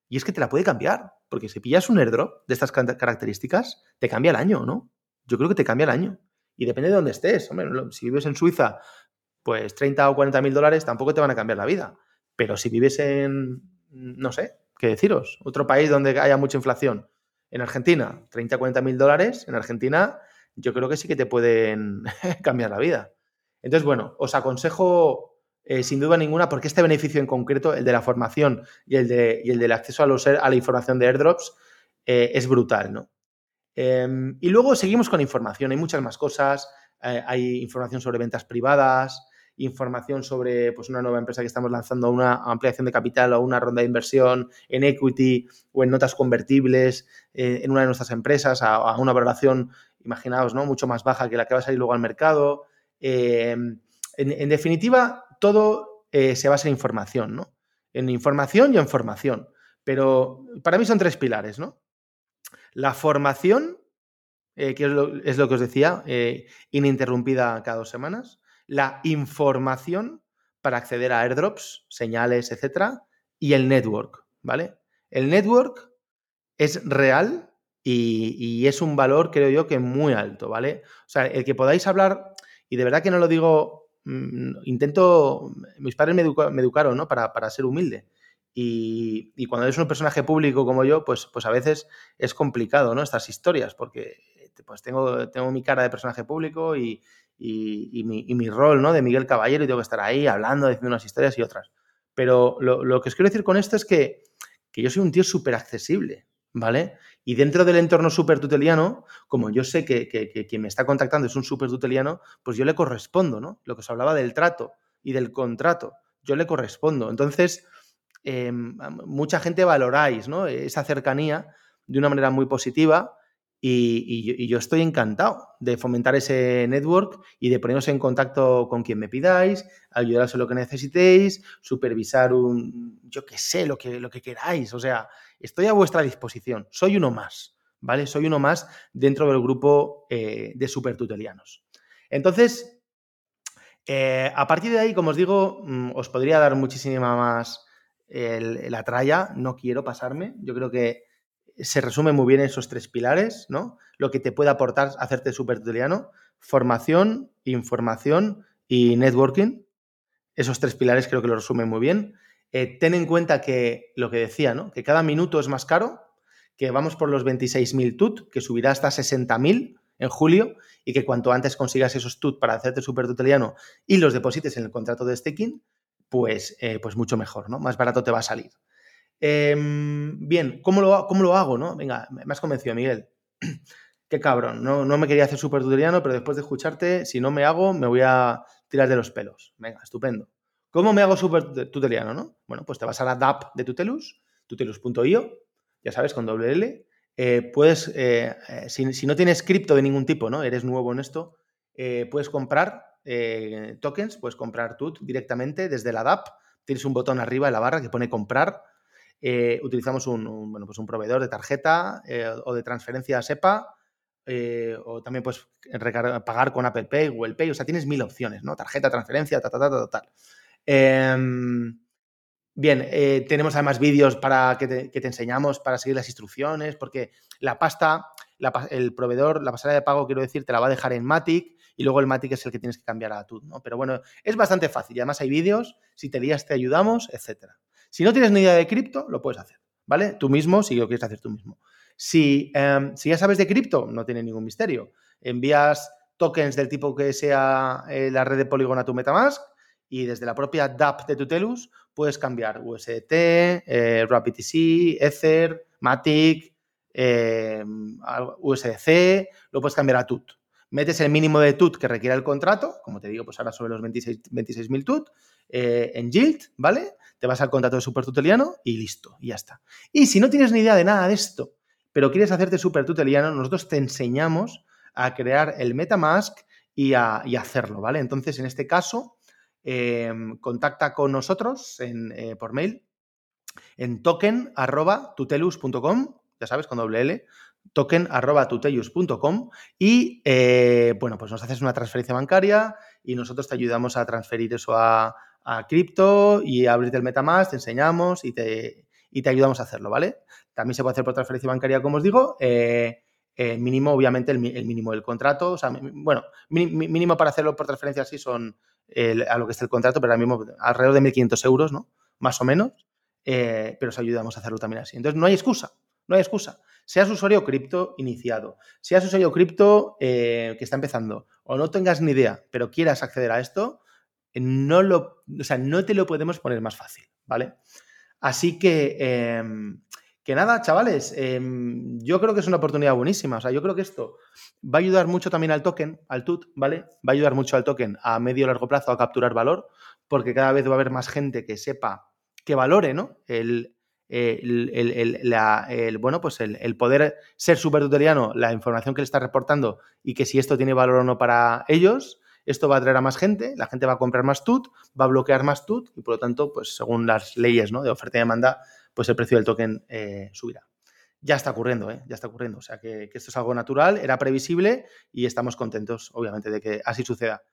Y es que te la puede cambiar, porque si pillas un airdrop de estas características, te cambia el año, ¿no? Yo creo que te cambia el año. Y depende de dónde estés. Hombre, si vives en Suiza, pues 30 o 40 mil dólares tampoco te van a cambiar la vida. Pero si vives en, no sé, qué deciros, otro país donde haya mucha inflación, en Argentina, 30 o 40 mil dólares, en Argentina yo creo que sí que te pueden cambiar la vida. Entonces, bueno, os aconsejo eh, sin duda ninguna, porque este beneficio en concreto, el de la formación y el, de, y el del acceso a, los, a la información de airdrops, eh, es brutal, ¿no? Em, y luego seguimos con información, hay muchas más cosas, eh, hay información sobre ventas privadas, información sobre pues, una nueva empresa que estamos lanzando, una ampliación de capital o una ronda de inversión en equity o en notas convertibles en una de nuestras empresas a, una valoración, imaginaos, ¿no? mucho más baja que la que va a salir luego al mercado. Em, en, definitiva, todo eh, se basa en información, ¿no? En información y en formación. Pero para mí son tres pilares, ¿no? La formación, eh, que es lo, que os decía, eh, ininterrumpida cada dos semanas. La información para acceder a airdrops, señales, etcétera. Y el network, ¿vale? El network es real y, es un valor, creo yo, que muy alto, ¿vale? O sea, el que podáis hablar, y de verdad que no lo digo Mm, intento, mis padres me, educaron ¿no? para, para, ser humilde. Y, cuando eres un personaje público como yo, pues, pues a veces es complicado, ¿no? Estas historias, porque pues tengo, tengo mi cara de personaje público y, y, mi, mi, rol, ¿no? De Miguel Caballero y tengo que estar ahí hablando, diciendo unas historias y otras. Pero lo, lo que os quiero decir con esto es que, que yo soy un tío súper accesible, ¿vale? Y dentro del entorno super tuteliano, como yo sé que, quien me está contactando es un super tuteliano, pues yo le correspondo, ¿no? Lo que os hablaba del trato y del contrato, yo le correspondo. Entonces, em, mucha gente valoráis. Esa cercanía de una manera muy positiva y, yo estoy encantado de fomentar ese network y de poneros en contacto con quien me pidáis, ayudaros en lo que necesitéis, supervisar un, yo qué sé, lo que, lo que queráis. O sea, estoy a vuestra disposición. Soy uno más, ¿vale? Soy uno más dentro del grupo eh, de supertutelianos. Entonces, eh, a partir de ahí, como os digo, mm, os podría dar muchísima más la tralla. No quiero pasarme. Yo creo que se resume muy bien esos tres pilares, ¿no? Lo que te puede aportar hacerte súper tuteliano, formación, información y networking. Esos tres pilares creo que lo resumen muy bien. Eh, ten en cuenta que lo que decía, ¿no? Que cada minuto es más caro, que vamos por los 26.000 TUT, que subirá hasta 60.000 en julio y que cuanto antes consigas esos TUT para hacerte súper tuteliano y los deposites en el contrato de staking, pues, eh, pues mucho mejor, ¿no? Más barato te va a salir. Em, bien, ¿cómo lo, ¿cómo lo hago? ¿no? Venga, me has convencido, Miguel. Qué cabrón, no, no me quería hacer súper tuteliano, pero después de escucharte, si no me hago, me voy a tirar de los pelos. Venga, estupendo. ¿Cómo me hago súper tuteliano? ¿no? Bueno, pues te vas a la DAP de Tutelus, tutelus.io, ya sabes, con doble L. Eh, puedes, eh, eh, si, no tienes cripto de ningún tipo, ¿no? Eres nuevo en esto, puedes comprar tokens, puedes comprar TUT directamente desde la DAP. Tienes un botón arriba de la barra que pone comprar eh, utilizamos un, bueno, pues un proveedor de tarjeta eh, o de transferencia SEPA, eh, o también puedes pagar con Apple Pay, Google Pay, o sea, tienes mil opciones, ¿no? Tarjeta, transferencia, tal, tal, tal, tal. Em, bien, tenemos además vídeos para que te, enseñamos para seguir las instrucciones, porque la pasta, el proveedor, la pasarela de pago, quiero decir, te la va a dejar en Matic y luego el Matic es el que tienes que cambiar a TUT, ¿no? Pero bueno, es bastante fácil y además hay vídeos, si te lías te ayudamos, etcétera. Si no tienes ni idea de cripto, lo puedes hacer, ¿vale? Tú mismo, si lo quieres hacer tú mismo. Si, em, si ya sabes de cripto, no tiene ningún misterio. Envías tokens del tipo que sea eh, la red de Polygon a tu Metamask y desde la propia DApp de Tutelus puedes cambiar USDT, eh, RapidTC, Ether, Matic, eh, USDC, lo puedes cambiar a TUT. Metes el mínimo de TUT que requiere el contrato, como te digo, pues ahora sobre los 26.000 26 TUT, en Yield, ¿vale? te vas al contrato de super tuteliano y listo, y ya está. Y si no tienes ni idea de nada de esto, pero quieres hacerte super tuteliano, nosotros te enseñamos a crear el MetaMask y a, hacerlo, ¿vale? Entonces, en este caso, em, contacta con nosotros eh, por mail en token.tutelus.com, ya sabes, con doble L, token.tutelus.com y, eh, bueno, pues nos haces una transferencia bancaria y nosotros te ayudamos a transferir eso a, a cripto y a abrirte el Metamask, te enseñamos y te, y te ayudamos a hacerlo, ¿vale? También se puede hacer por transferencia bancaria, como os digo. Eh, eh, mínimo, obviamente, el, mínimo del contrato. O sea, bueno, mínimo para hacerlo por transferencia así son a lo que es el contrato, pero ahora mismo alrededor de 1.500 euros, ¿no? Más o menos. Pero os ayudamos a hacerlo también así. Entonces, no hay excusa, no hay excusa. Seas usuario cripto iniciado, seas usuario cripto que está empezando, o no tengas ni idea, pero quieras acceder a esto, no, lo, o sea, no te lo podemos poner más fácil, ¿vale? Así que, em, que nada, chavales, em, yo creo que es una oportunidad buenísima. O sea, yo creo que esto va a ayudar mucho también al token, al TUT, ¿vale? Va a ayudar mucho al token a medio o largo plazo a capturar valor, porque cada vez va a haber más gente que sepa, que valore, ¿no? El, bueno, pues el, poder ser súper tuteliano, la información que le está reportando y que si esto tiene valor o no para ellos. Esto va a atraer a más gente, la gente va a comprar más TUT, va a bloquear más TUT y por lo tanto, pues según las leyes ¿no? de oferta y demanda, pues el precio del token eh, subirá. Ya está ocurriendo, ¿eh? ya está ocurriendo. O sea que, esto es algo natural, era previsible y estamos contentos, obviamente, de que así suceda.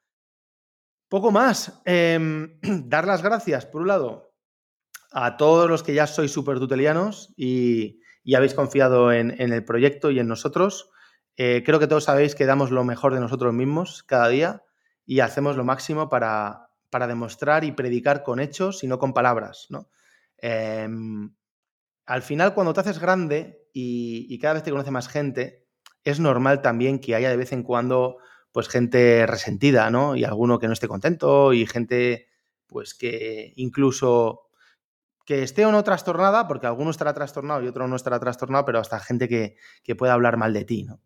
Poco más. Em, dar las gracias, por un lado, a todos los que ya sois súper tutelianos y, habéis confiado en, el proyecto y en nosotros. Eh, creo que todos sabéis que damos lo mejor de nosotros mismos cada día y hacemos lo máximo para, demostrar y predicar con hechos y no con palabras. ¿no? Em, al final, cuando te haces grande y, cada vez te conoce más gente, es normal también que haya de vez en cuando pues gente resentida, ¿no? Y alguno que no esté contento y gente pues que incluso que esté o no trastornada, porque alguno estará trastornado y otro no estará trastornado, pero hasta gente que, que pueda hablar mal de ti, ¿no?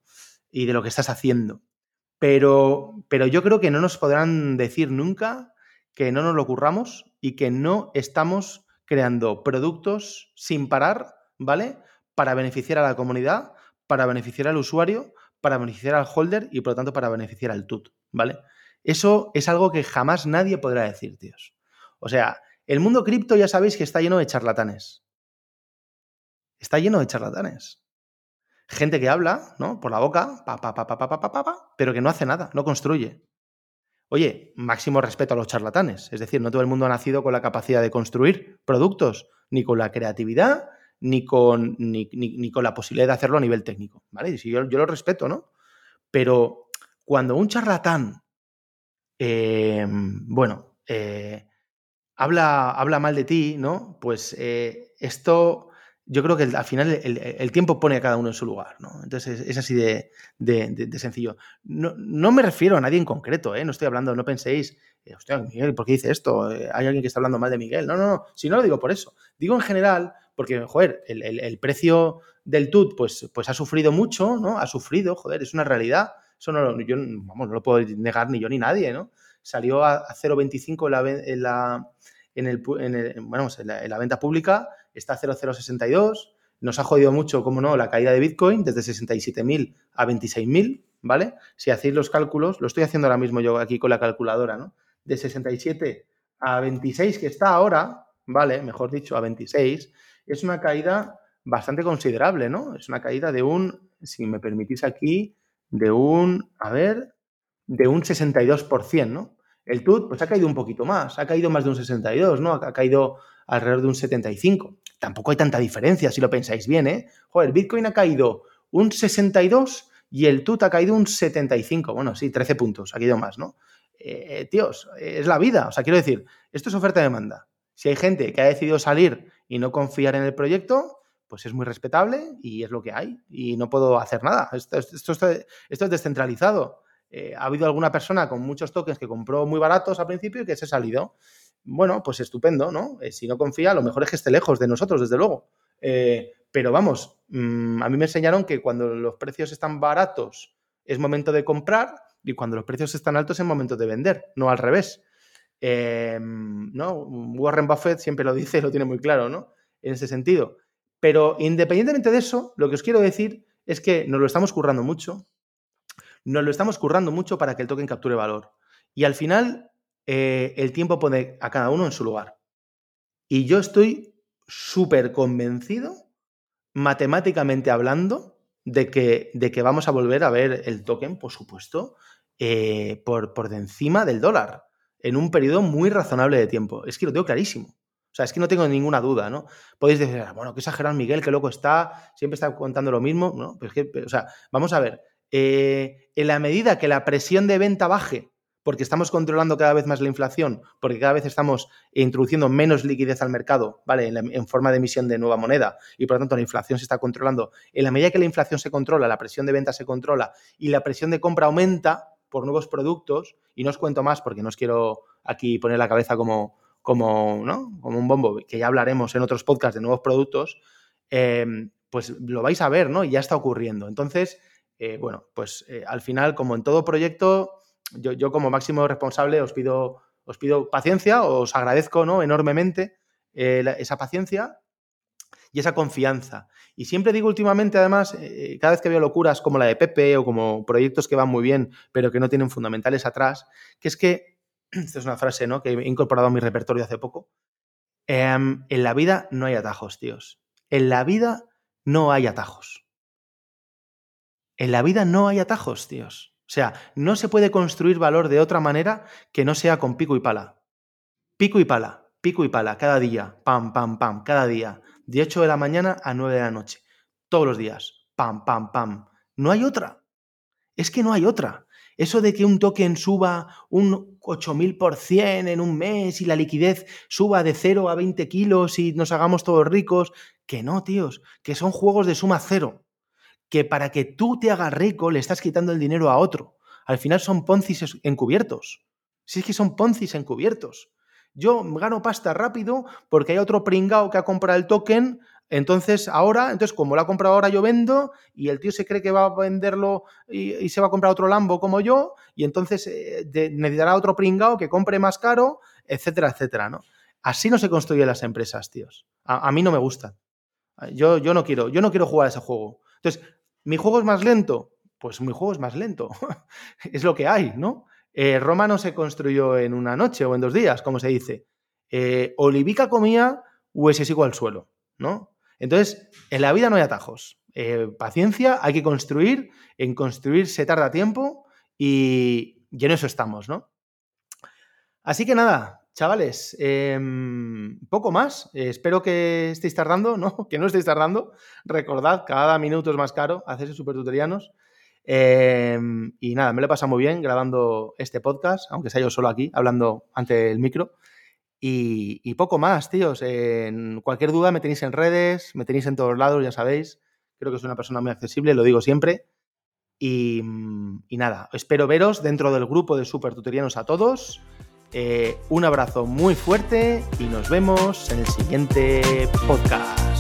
Y de lo que estás haciendo. Pero, pero yo creo que no nos podrán decir nunca que no nos lo curramos y que no estamos creando productos sin parar, ¿vale? Para beneficiar a la comunidad, para beneficiar al usuario, para beneficiar al holder y por lo tanto para beneficiar al TUT, ¿vale? Eso es algo que jamás nadie podrá decir, tíos. O sea, el mundo cripto ya sabéis que está lleno de charlatanes. Está lleno de charlatanes gente que habla, ¿no? Por la boca, pa, pa, pa, pa, pa, pa, pa, pero que no hace nada, no construye. Oye, máximo respeto a los charlatanes. Es decir, no todo el mundo ha nacido con la capacidad de construir productos, ni con la creatividad, ni con, ni, con la posibilidad de hacerlo a nivel técnico. ¿Vale? Y si yo, yo lo respeto, ¿no? Pero cuando un charlatán, eh, bueno, eh, habla, habla mal de ti, ¿no? Pues eh, esto yo creo que al final el, tiempo pone a cada uno en su lugar, ¿no? Entonces es, así de, sencillo. No, me refiero a nadie en concreto, ¿eh? No estoy hablando, no penséis, eh, hostia, Miguel, ¿por qué dice esto? Eh, hay alguien que está hablando mal de Miguel. No, no, no, si no lo digo por eso. Digo en general, porque, joder, el, precio del TUT, pues, pues ha sufrido mucho, ¿no? Ha sufrido, joder, es una realidad. Eso no, yo, vamos, no lo puedo negar ni yo ni nadie, ¿no? Salió a, 0,25 en la, en, el, bueno, en la venta pública está 0,062. Nos ha jodido mucho, como no, la caída de Bitcoin desde 67.000 a 26.000, ¿vale? Si hacéis los cálculos, lo estoy haciendo ahora mismo yo aquí con la calculadora, ¿no? De 67 a 26 que está ahora, ¿vale? Mejor dicho, a 26, es una caída bastante considerable, ¿no? Es una caída de un, si me permitís aquí, de un, a ver, de un 62%, ¿no? El TUT, pues ha caído un poquito más, ha caído más de un 62, ¿no? Ha caído alrededor de un 75. Tampoco hay tanta diferencia si lo pensáis bien, ¿eh? Joder, Bitcoin ha caído un 62 y el TUT ha caído un 75. Bueno, sí, 13 puntos, ha caído más, ¿no? Eh, tíos, es la vida. O sea, quiero decir, esto es oferta-demanda. Si hay gente que ha decidido salir y no confiar en el proyecto, pues es muy respetable y es lo que hay. Y no puedo hacer nada. Esto, es descentralizado. Eh, ha habido alguna persona con muchos tokens que compró muy baratos al principio y que se ha salido bueno, pues estupendo, ¿no? Eh, si no confía, lo mejor es que esté lejos de nosotros, desde luego. Eh, pero vamos, mm, a mí me enseñaron que cuando los precios están baratos es momento de comprar y cuando los precios están altos es momento de vender, no al revés. ¿no? Warren Buffett siempre lo dice, lo tiene muy claro, ¿no? En ese sentido. Pero independientemente de eso, lo que os quiero decir es que nos lo estamos currando mucho, nos lo estamos currando mucho para que el token capture valor. Y al final, eh, el tiempo pone a cada uno en su lugar. Y yo estoy súper convencido, matemáticamente hablando, de que, de que vamos a volver a ver el token, por supuesto, eh, por, por encima del dólar, en un periodo muy razonable de tiempo. Es que lo tengo clarísimo. O sea, es que no tengo ninguna duda, ¿no? Podéis decir, ah, bueno, qué exagerado Miguel, qué loco está, siempre está contando lo mismo, ¿no? Pero es que, o sea, vamos a ver, eh, en la medida que la presión de venta baje, porque estamos controlando cada vez más la inflación, porque cada vez estamos introduciendo menos liquidez al mercado, ¿vale? En, forma de emisión de nueva moneda, y por lo tanto la inflación se está controlando. En la medida que la inflación se controla, la presión de venta se controla y la presión de compra aumenta por nuevos productos, y no os cuento más porque no os quiero aquí poner la cabeza como, como, ¿no? como un bombo, que ya hablaremos en otros podcasts de nuevos productos, eh, pues lo vais a ver, ¿no? Y ya está ocurriendo. Entonces, eh, bueno, pues eh, al final, como en todo proyecto, yo, como máximo responsable os pido, os pido paciencia, os agradezco ¿no? enormemente eh, esa paciencia y esa confianza. Y siempre digo últimamente, además, cada vez que veo locuras como la de Pepe o como proyectos que van muy bien, pero que no tienen fundamentales atrás, que es que, esta es una frase ¿no? que he incorporado a mi repertorio hace poco, em, en la vida no hay atajos, tíos. En la vida no hay atajos. En la vida no hay atajos, tíos. O sea, no se puede construir valor de otra manera que no sea con pico y pala. Pico y pala, pico y pala, cada día, pam, pam, pam, cada día, de 8 de la mañana a 9 de la noche, todos los días, pam, pam, pam. No hay otra. Es que no hay otra. Eso de que un token suba un 8000% en un mes y la liquidez suba de 0 a 20 kilos y nos hagamos todos ricos, que no, tíos, que son juegos de suma cero que para que tú te hagas rico le estás quitando el dinero a otro. Al final son poncis encubiertos. Si es que son poncis encubiertos. Yo gano pasta rápido porque hay otro pringao que ha comprado el token. Entonces, ahora, entonces, como lo ha comprado ahora, yo vendo y el tío se cree que va a venderlo y, se va a comprar otro Lambo como yo, y entonces eh, necesitará otro pringao que compre más caro, etcétera, etcétera, ¿no? Así no se construyen las empresas, tíos. A, mí no me gusta. Yo, yo, no quiero, yo no quiero jugar a ese juego. Entonces, ¿Mi juego es más lento? Pues mi juego es más lento. es lo que hay, ¿no? Eh, Roma no se construyó en una noche o en dos días, como se dice. Eh, Olivica comía o ese sigo al suelo, ¿no? Entonces, en la vida no hay atajos. Eh, paciencia, hay que construir. En construir se tarda tiempo y en eso estamos, ¿no? Así que nada, Chavales, em, poco más. espero que estéis tardando, ¿no? Que no estéis tardando. Recordad, cada minuto es más caro, hacerse super tutorianos. Em, y nada, me lo he pasado muy bien grabando este podcast, aunque sea yo solo aquí, hablando ante el micro. Y, poco más, tíos. En cualquier duda me tenéis en redes, me tenéis en todos lados, ya sabéis. Creo que soy una persona muy accesible, lo digo siempre. Y, nada, espero veros dentro del grupo de super tutorianos a todos. Eh, un abrazo muy fuerte y nos vemos en el siguiente podcast.